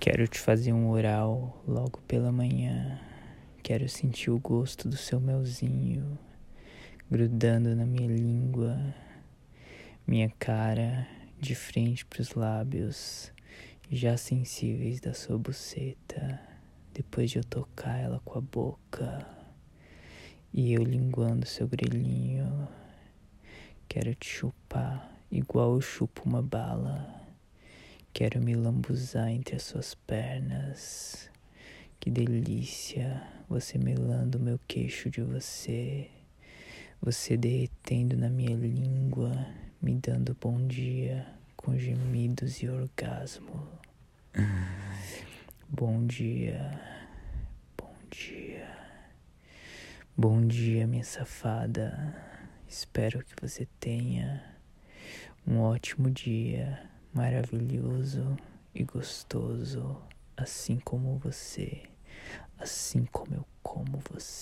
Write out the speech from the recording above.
Quero te fazer um oral logo pela manhã. Quero sentir o gosto do seu melzinho grudando na minha língua, minha cara de frente para os lábios, já sensíveis da sua buceta, depois de eu tocar ela com a boca e eu linguando seu grelhinho. Quero te chupar igual eu chupo uma bala. Quero me lambuzar entre as suas pernas. Que delícia, você melando meu queixo de você. Você derretendo na minha língua, me dando bom dia com gemidos e orgasmo. Bom dia, bom dia, bom dia, minha safada. Espero que você tenha um ótimo dia, maravilhoso e gostoso, assim como você, assim como eu como você.